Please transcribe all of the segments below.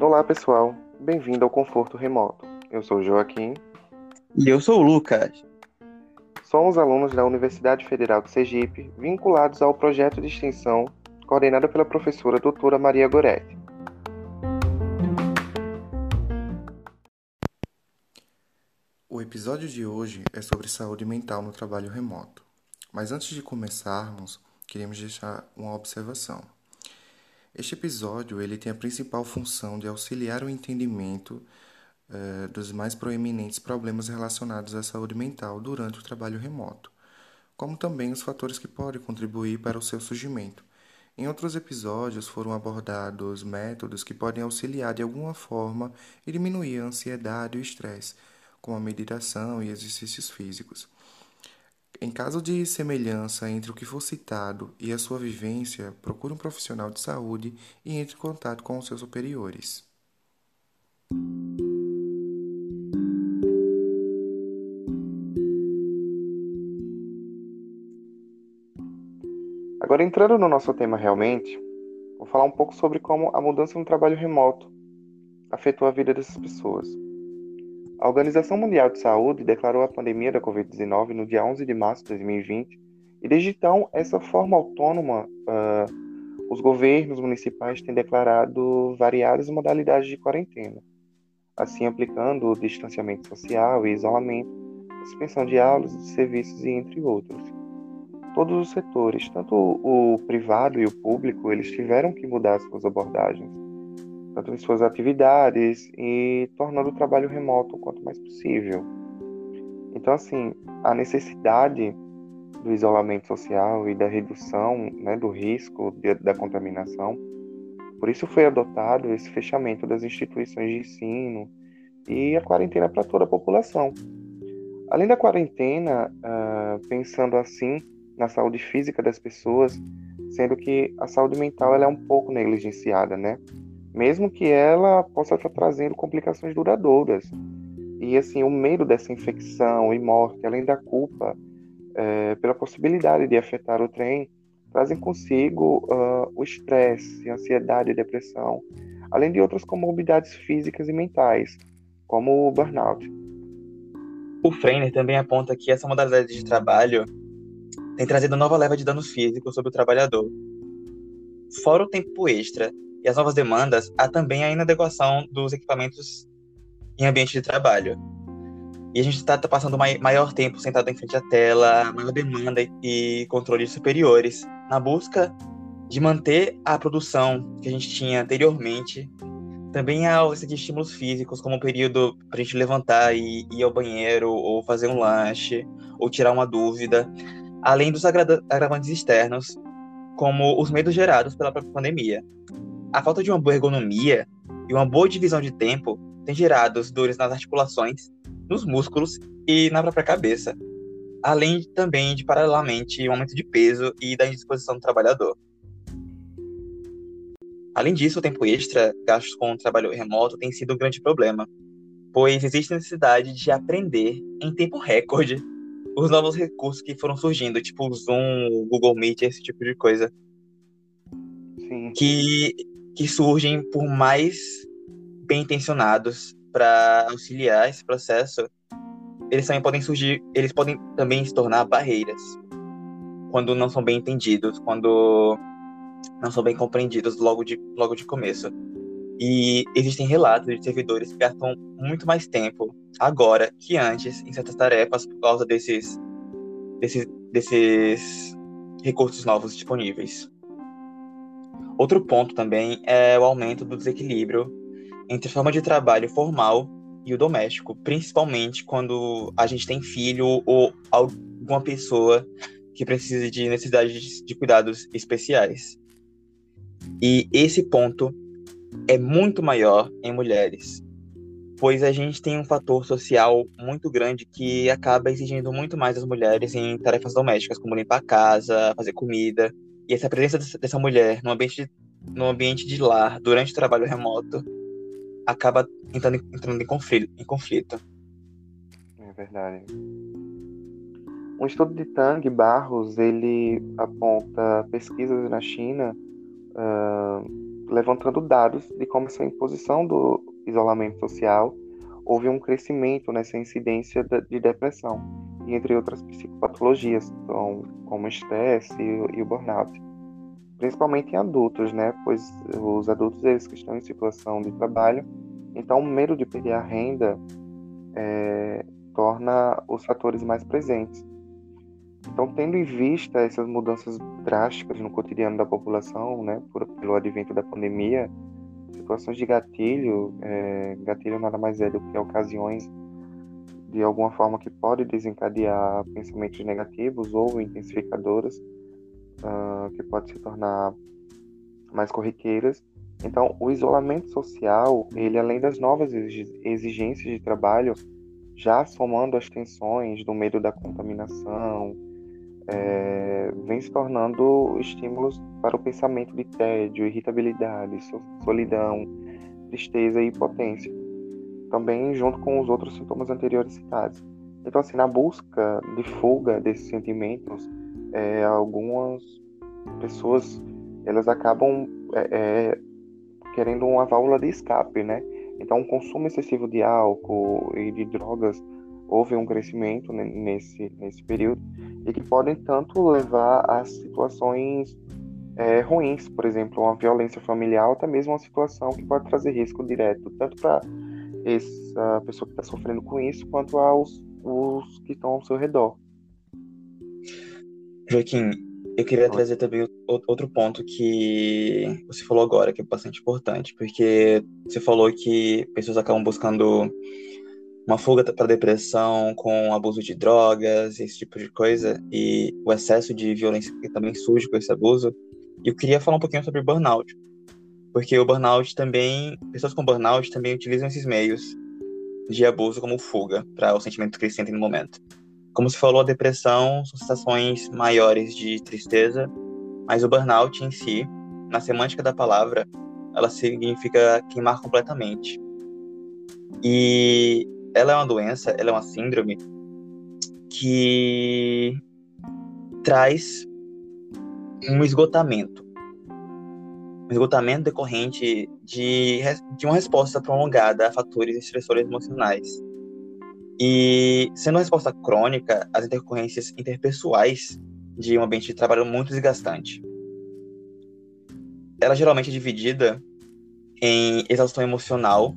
Olá pessoal, bem-vindo ao Conforto Remoto. Eu sou o Joaquim. E eu sou o Lucas. Somos alunos da Universidade Federal de Sergipe, vinculados ao projeto de extensão coordenado pela professora doutora Maria Goretti. O episódio de hoje é sobre saúde mental no trabalho remoto. Mas antes de começarmos, queremos deixar uma observação. Este episódio ele tem a principal função de auxiliar o entendimento uh, dos mais proeminentes problemas relacionados à saúde mental durante o trabalho remoto, como também os fatores que podem contribuir para o seu surgimento. Em outros episódios foram abordados métodos que podem auxiliar de alguma forma e diminuir a ansiedade e o estresse, como a meditação e exercícios físicos. Em caso de semelhança entre o que for citado e a sua vivência, procure um profissional de saúde e entre em contato com os seus superiores. Agora, entrando no nosso tema realmente, vou falar um pouco sobre como a mudança no trabalho remoto afetou a vida dessas pessoas. A Organização Mundial de Saúde declarou a pandemia da Covid-19 no dia 11 de março de 2020 e desde então, essa forma autônoma, uh, os governos municipais têm declarado variadas modalidades de quarentena, assim aplicando o distanciamento social e isolamento, suspensão de aulas de serviços e entre outros. Todos os setores, tanto o privado e o público, eles tiveram que mudar suas abordagens em suas atividades e tornando o trabalho remoto o quanto mais possível. Então, assim, a necessidade do isolamento social e da redução né, do risco de, da contaminação, por isso foi adotado esse fechamento das instituições de ensino e a quarentena para toda a população. Além da quarentena, uh, pensando assim na saúde física das pessoas, sendo que a saúde mental ela é um pouco negligenciada, né? Mesmo que ela possa estar trazendo complicações duradouras. E assim, o medo dessa infecção e morte, além da culpa é, pela possibilidade de afetar o trem, trazem consigo uh, o estresse, ansiedade depressão, além de outras comorbidades físicas e mentais, como o burnout. O Freiner também aponta que essa modalidade de trabalho tem trazido nova leva de danos físicos sobre o trabalhador. Fora o tempo extra e as novas demandas, há também a inadequação dos equipamentos em ambiente de trabalho. E a gente está tá passando maior tempo sentado em frente à tela, maior demanda e controles superiores, na busca de manter a produção que a gente tinha anteriormente. Também há ausência de estímulos físicos, como o período para a gente levantar e ir ao banheiro, ou fazer um lanche, ou tirar uma dúvida, além dos agravantes externos, como os medos gerados pela própria pandemia. A falta de uma boa ergonomia e uma boa divisão de tempo tem gerado dores nas articulações, nos músculos e na própria cabeça, além também de, paralelamente, um aumento de peso e da indisposição do trabalhador. Além disso, o tempo extra gastos com o trabalho remoto tem sido um grande problema, pois existe necessidade de aprender em tempo recorde os novos recursos que foram surgindo, tipo o Zoom, o Google Meet, esse tipo de coisa. Sim. Que que surgem por mais bem intencionados para auxiliar esse processo, eles também podem surgir, eles podem também se tornar barreiras quando não são bem entendidos, quando não são bem compreendidos logo de, logo de começo. E existem relatos de servidores que gastam muito mais tempo agora que antes em certas tarefas por causa desses, desses, desses recursos novos disponíveis. Outro ponto também é o aumento do desequilíbrio entre a forma de trabalho formal e o doméstico, principalmente quando a gente tem filho ou alguma pessoa que precisa de necessidades de cuidados especiais. E esse ponto é muito maior em mulheres, pois a gente tem um fator social muito grande que acaba exigindo muito mais das mulheres em tarefas domésticas, como limpar a casa, fazer comida, e essa presença dessa mulher no ambiente de, no ambiente de lar, durante o trabalho remoto, acaba entrando, entrando em, conflito, em conflito. É verdade. Um estudo de Tang Barros ele aponta pesquisas na China uh, levantando dados de como essa imposição do isolamento social houve um crescimento nessa incidência de depressão entre outras psicopatologias, então, como o estresse e o burnout, principalmente em adultos, né? Pois os adultos eles que estão em situação de trabalho, então o medo de perder a renda é, torna os fatores mais presentes. Então, tendo em vista essas mudanças drásticas no cotidiano da população, né, por, pelo advento da pandemia, situações de gatilho, é, gatilho nada mais é do que ocasiões de alguma forma que pode desencadear pensamentos negativos ou intensificadoras, uh, que pode se tornar mais corriqueiras. Então, o isolamento social, ele além das novas exigências de trabalho, já somando as tensões do medo da contaminação, é, vem se tornando estímulos para o pensamento de tédio, irritabilidade, solidão, tristeza e impotência. Também junto com os outros sintomas anteriores citados. Então, assim, na busca de fuga desses sentimentos, é, algumas pessoas elas acabam é, é querendo uma válvula de escape, né? Então, o consumo excessivo de álcool e de drogas houve um crescimento nesse, nesse período e que podem tanto levar a situações é, ruins, por exemplo, uma violência familiar, ou até mesmo uma situação que pode trazer risco direto, tanto para essa pessoa que está sofrendo com isso, quanto aos os que estão ao seu redor. Joaquim, eu queria trazer também outro ponto que você falou agora, que é bastante importante, porque você falou que pessoas acabam buscando uma fuga para depressão com abuso de drogas, esse tipo de coisa, e o excesso de violência que também surge com esse abuso. E eu queria falar um pouquinho sobre burnout, porque o burnout também, pessoas com burnout também utilizam esses meios de abuso como fuga para o sentimento que eles sentem no momento. Como se falou, a depressão são sensações maiores de tristeza, mas o burnout em si, na semântica da palavra, ela significa queimar completamente. E ela é uma doença, ela é uma síndrome que traz um esgotamento. Esgotamento decorrente de, de uma resposta prolongada a fatores estressores emocionais. E, sendo uma resposta crônica, as intercorrências interpessoais de um ambiente de trabalho muito desgastante. Ela geralmente é dividida em exaustão emocional,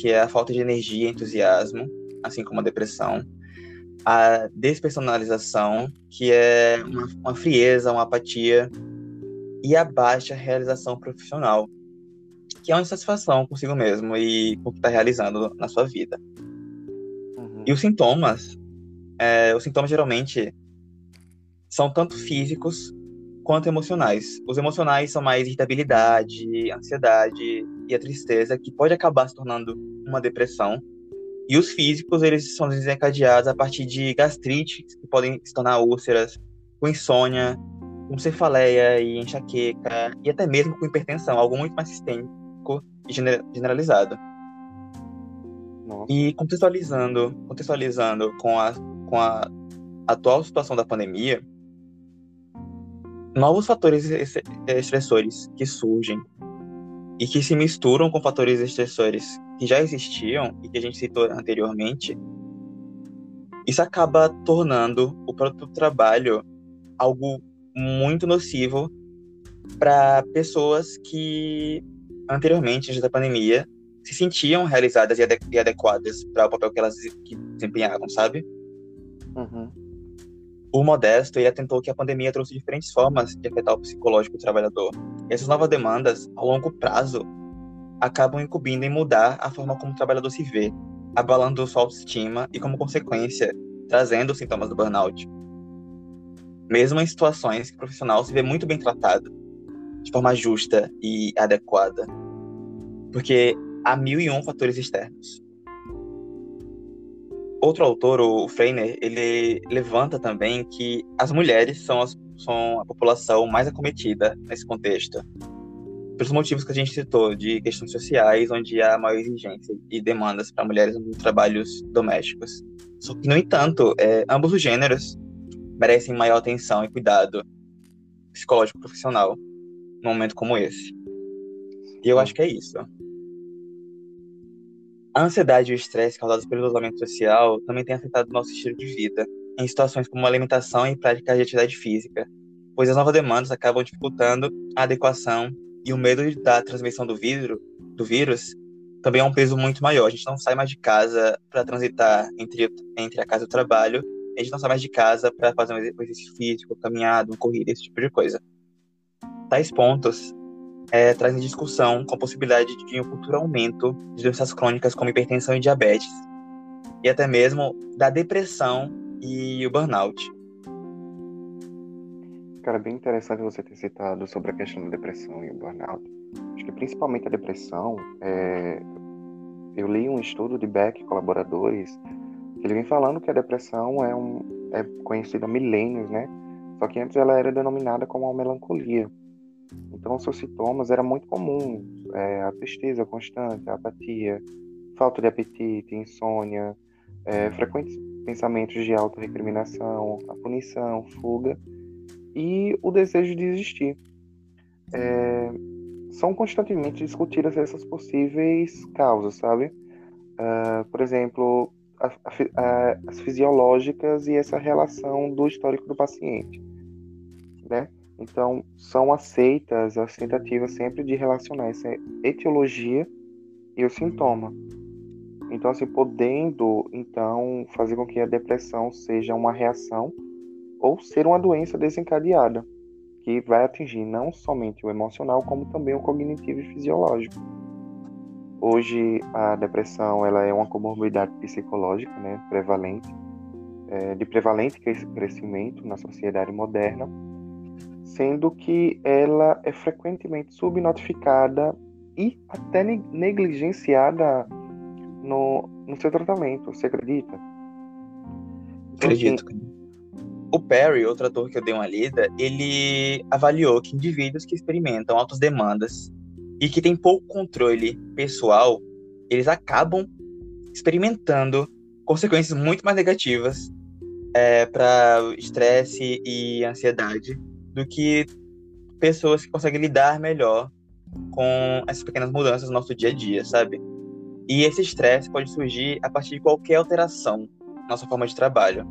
que é a falta de energia e entusiasmo, assim como a depressão. A despersonalização, que é uma, uma frieza, uma apatia. E a baixa realização profissional, que é uma insatisfação consigo mesmo e com o que está realizando na sua vida. Uhum. E os sintomas, é, os sintomas geralmente são tanto físicos quanto emocionais. Os emocionais são mais irritabilidade, ansiedade e a tristeza, que pode acabar se tornando uma depressão. E os físicos, eles são desencadeados a partir de gastrite, que podem se tornar úlceras, com insônia, com cefaleia e enxaqueca, e até mesmo com hipertensão, algo muito mais sistêmico e generalizado. Nossa. E contextualizando, contextualizando com a, com a atual situação da pandemia, novos fatores estressores que surgem e que se misturam com fatores estressores que já existiam e que a gente citou anteriormente, isso acaba tornando o próprio trabalho algo muito nocivo para pessoas que anteriormente, antes da pandemia, se sentiam realizadas e, adequadas para o papel que elas desempenhavam, sabe? Uhum. O Modesto ele atentou que a pandemia trouxe diferentes formas de afetar o psicológico do trabalhador. E essas novas demandas, ao longo prazo, acabam incumbindo em mudar a forma como o trabalhador se vê, abalando sua autoestima e, como consequência, trazendo os sintomas do burnout. Mesmo em situações que o profissional se vê muito bem tratado, de forma justa e adequada. Porque há mil e um fatores externos. Outro autor, o Freiner, ele levanta também que as mulheres são, as, são a população mais acometida nesse contexto. Pelos motivos que a gente citou, de questões sociais, onde há maior exigência e demandas para mulheres nos trabalhos domésticos. Só que, no entanto, é, ambos os gêneros merecem maior atenção e cuidado psicológico profissional num momento como esse. E eu acho que é isso. A ansiedade e o estresse causados pelo isolamento social também têm afetado nosso estilo de vida, em situações como alimentação e prática de atividade física, pois as novas demandas acabam dificultando a adequação e o medo da transmissão do, vidro, do vírus também é um peso muito maior. A gente não sai mais de casa para transitar entre, entre a casa e o trabalho, gente não sai mais de casa para fazer um exercício físico, caminhada, uma corrida, esse tipo de coisa. Tais pontos é, trazem discussão com a possibilidade de um futuro aumento de doenças crônicas como hipertensão e diabetes, e até mesmo da depressão e o burnout. Cara, bem interessante você ter citado sobre a questão da depressão e o burnout. Acho que principalmente a depressão, é... eu li um estudo de Beck, colaboradores, que ele vem falando que a depressão é, um... é conhecida há milênios, né? Só que antes ela era denominada como uma melancolia. Então, seus sintomas eram muito comuns: é, a tristeza constante, a apatia, falta de apetite, insônia, é, frequentes pensamentos de auto-recriminação, a punição, fuga e o desejo de existir. É, são constantemente discutidas essas possíveis causas, sabe? Uh, por exemplo, a, a, as fisiológicas e essa relação do histórico do paciente, né? Então, são aceitas as tentativas sempre de relacionar essa etiologia e o sintoma. Então, assim, podendo, então, fazer com que a depressão seja uma reação ou ser uma doença desencadeada, que vai atingir não somente o emocional, como também o cognitivo e fisiológico. Hoje, a depressão ela é uma comorbidade psicológica né, prevalente, é, de prevalente crescimento na sociedade moderna, sendo que ela é frequentemente subnotificada e até negligenciada no, no seu tratamento. Você acredita? Então, Acredito. Assim, o Perry, outro ator que eu dei uma lida, ele avaliou que indivíduos que experimentam altas demandas e que têm pouco controle pessoal, eles acabam experimentando consequências muito mais negativas é, para estresse e ansiedade do que pessoas que conseguem lidar melhor com essas pequenas mudanças no nosso dia a dia, sabe? E esse estresse pode surgir a partir de qualquer alteração na nossa forma de trabalho.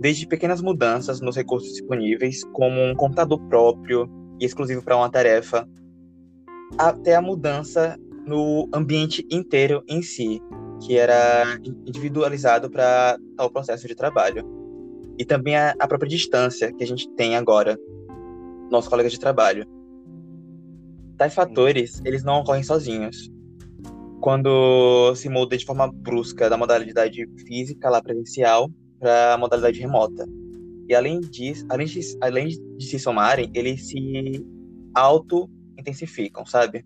Desde pequenas mudanças nos recursos disponíveis, como um computador próprio e exclusivo para uma tarefa, até a mudança no ambiente inteiro em si, que era individualizado para tal processo de trabalho. E também a, a própria distância que a gente tem agora nossos colegas de trabalho. Tais fatores, eles não ocorrem sozinhos. Quando se muda de forma brusca da modalidade física lá presencial para a modalidade remota. E além disso, além de, além de se somarem, eles se auto-intensificam, sabe?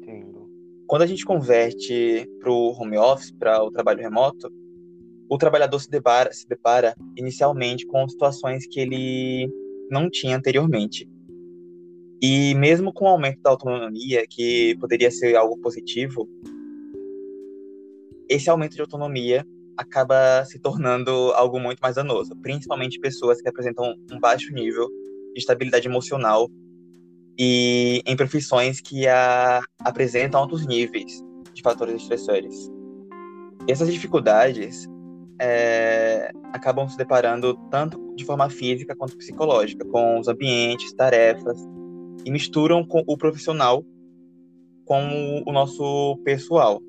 Entendo. Quando a gente converte para o home office, para o trabalho remoto, o trabalhador se depara, se depara inicialmente com situações que ele não tinha anteriormente. E mesmo com o aumento da autonomia, que poderia ser algo positivo, esse aumento de autonomia acaba se tornando algo muito mais danoso, principalmente pessoas que apresentam um baixo nível de estabilidade emocional e em profissões que a, apresentam altos níveis de fatores estressores. Essas dificuldades é, acabam se deparando tanto de forma física quanto psicológica, com os ambientes, tarefas, e misturam com o profissional com o nosso pessoal.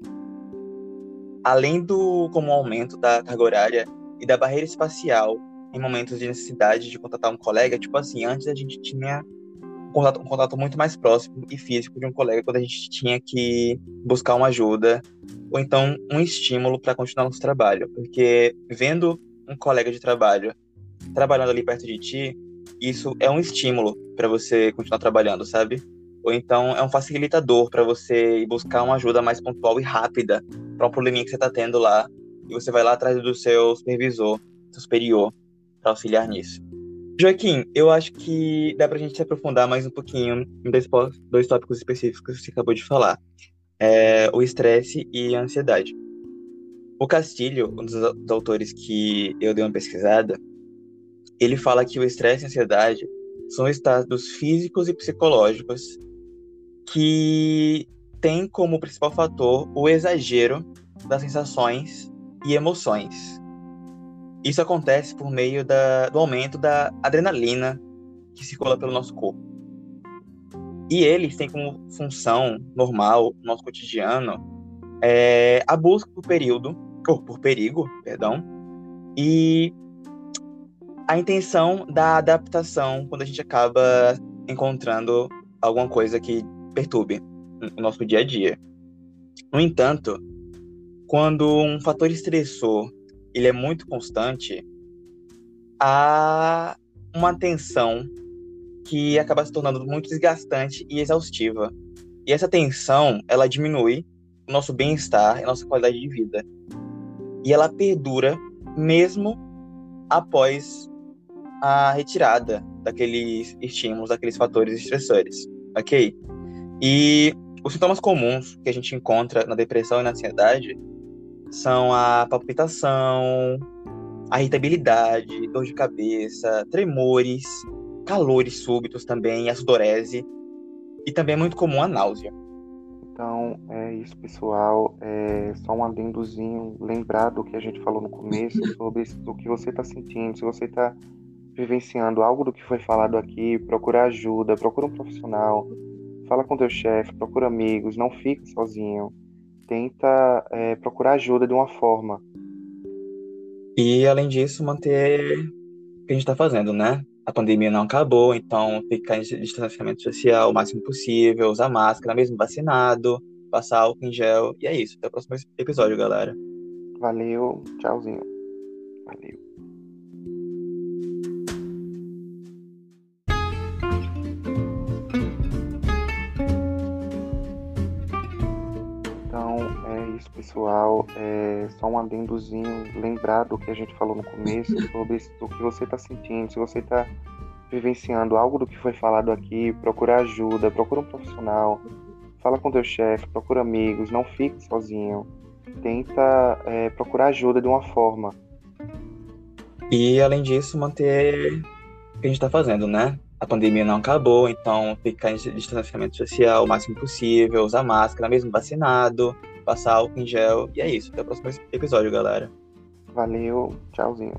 Além do comum aumento da carga horária e da barreira espacial em momentos de necessidade de contatar um colega, tipo assim, antes a gente tinha contato, um contato muito mais próximo e físico de um colega quando a gente tinha que buscar uma ajuda ou então um estímulo para continuar nosso trabalho, porque vendo um colega de trabalho trabalhando ali perto de ti, isso é um estímulo para você continuar trabalhando, sabe? Ou então é um facilitador para você buscar uma ajuda mais pontual e rápida para um probleminha que você está tendo lá, e você vai lá atrás do seu supervisor, seu superior, para auxiliar nisso. Joaquim, eu acho que dá pra gente se aprofundar mais um pouquinho em dois, dois tópicos específicos que você acabou de falar. É, o estresse e a ansiedade. O Castilho, um dos autores que eu dei uma pesquisada, ele fala que o estresse e a ansiedade são estados físicos e psicológicos que têm como principal fator o exagero das sensações e emoções. Isso acontece por meio da, do aumento da adrenalina que circula pelo nosso corpo. E eles têm como função normal, no nosso cotidiano, é, a busca por período, ou por perigo, perdão, e a intenção da adaptação quando a gente acaba encontrando alguma coisa que perturbe o nosso dia a dia. No entanto, quando um fator estressor ele é muito constante, há uma tensão que acaba se tornando muito desgastante e exaustiva. E essa tensão, ela diminui o nosso bem-estar e nossa qualidade de vida. E ela perdura mesmo após a retirada daqueles estímulos, daqueles fatores estressores, ok? E os sintomas comuns que a gente encontra na depressão e na ansiedade são a palpitação, a irritabilidade, dor de cabeça, tremores, calores súbitos também, a sudorese e também é muito comum a náusea. Então, é isso, pessoal. É só um adendozinho, lembrar do que a gente falou no começo sobre o que você está sentindo, se você está vivenciando algo do que foi falado aqui, procura ajuda, procura um profissional, fala com teu chefe, procura amigos, não fica sozinho. Tenta é, procurar ajuda de uma forma. E além disso, manter o que a gente está fazendo, né? A pandemia não acabou, então ficar em distanciamento social o máximo possível, usar máscara, mesmo vacinado, passar álcool em gel. E é isso. Até o próximo episódio, galera. Valeu, tchauzinho. Valeu. Pessoal, é só um adendozinho, lembrar do que a gente falou no começo sobre o que você está sentindo, se você está vivenciando algo do que foi falado aqui, procura ajuda, procura um profissional, fala com teu chefe, procura amigos, não fique sozinho, tenta é, procurar ajuda de uma forma. E além disso, manter o que a gente está fazendo, né? A pandemia não acabou, então ficar em distanciamento social o máximo possível, usar máscara, mesmo vacinado, passar álcool em gel. E é isso. Até o próximo episódio, galera. Valeu. Tchauzinho.